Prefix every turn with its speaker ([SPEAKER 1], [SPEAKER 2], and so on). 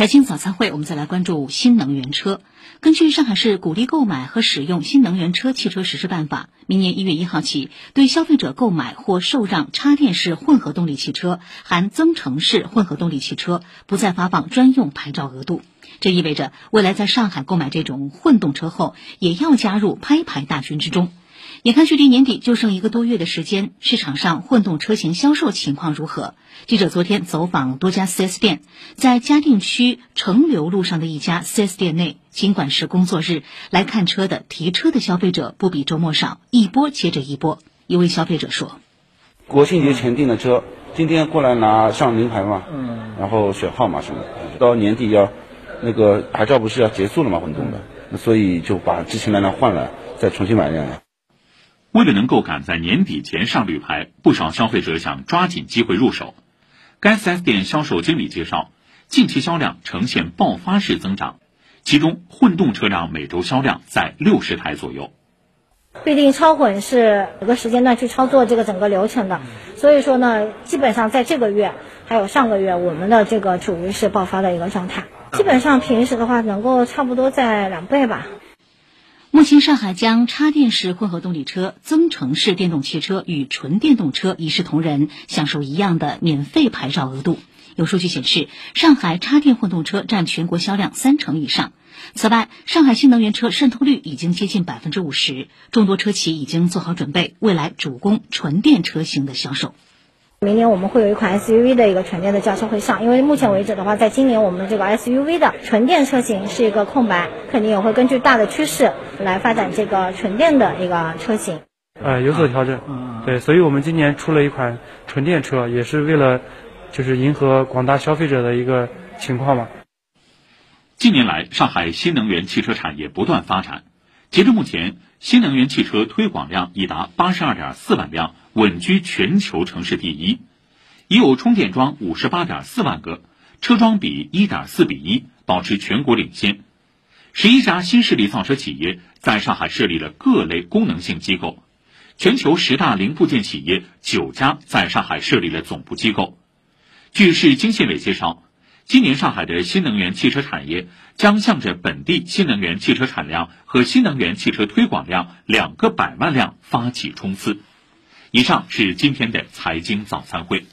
[SPEAKER 1] 财经早餐会，我们再来关注新能源车。根据上海市鼓励购买和使用新能源车汽车实施办法，明年一月一号起，对消费者购买或受让插电式混合动力汽车（含增程式混合动力汽车）不再发放专用牌照额度。这意味着，未来在上海购买这种混动车后，也要加入拍牌大军之中。眼看距离年底就剩一个多月的时间，市场上混动车型销售情况如何？记者昨天走访多家 4S 店，在嘉定区城流路上的一家 4S 店内，尽管是工作日，来看车的提车的消费者不比周末少，一波接着一波。一位消费者说：“
[SPEAKER 2] 国庆节前订的车，今天过来拿上名牌嘛，嗯，然后选号码什么，到年底要那个牌照不是要结束了吗？混动的，所以就把之前那辆换了，再重新买一辆。”
[SPEAKER 3] 为了能够赶在年底前上绿牌，不少消费者想抓紧机会入手。该 4S 店销售经理介绍，近期销量呈现爆发式增长，其中混动车辆每周销量在六十台左右。
[SPEAKER 4] 毕竟超混是有个时间段去操作这个整个流程的，所以说呢，基本上在这个月还有上个月，我们的这个属于是爆发的一个状态。基本上平时的话，能够差不多在两倍吧。
[SPEAKER 1] 目前，上海将插电式混合动力车、增程式电动汽车与纯电动车一视同仁，享受一样的免费牌照额度。有数据显示，上海插电混动车占全国销量三成以上。此外，上海新能源车渗透率已经接近百分之五十，众多车企已经做好准备，未来主攻纯电车型的销售。
[SPEAKER 4] 明年我们会有一款 SUV 的一个纯电的轿车会上，因为目前为止的话，在今年我们这个 SUV 的纯电车型是一个空白，肯定也会根据大的趋势来发展这个纯电的一个车型。
[SPEAKER 5] 呃，有所调整，对，所以我们今年出了一款纯电车，也是为了就是迎合广大消费者的一个情况嘛。
[SPEAKER 3] 近年来，上海新能源汽车产业不断发展，截至目前，新能源汽车推广量已达八十二点四万辆。稳居全球城市第一，已有充电桩五十八点四万个，车桩比一点四比一，保持全国领先。十一家新势力造车企业在上海设立了各类功能性机构，全球十大零部件企业九家在上海设立了总部机构。据市经信委介绍，今年上海的新能源汽车产业将向着本地新能源汽车产量和新能源汽车推广量两个百万辆发起冲刺。以上是今天的财经早餐会。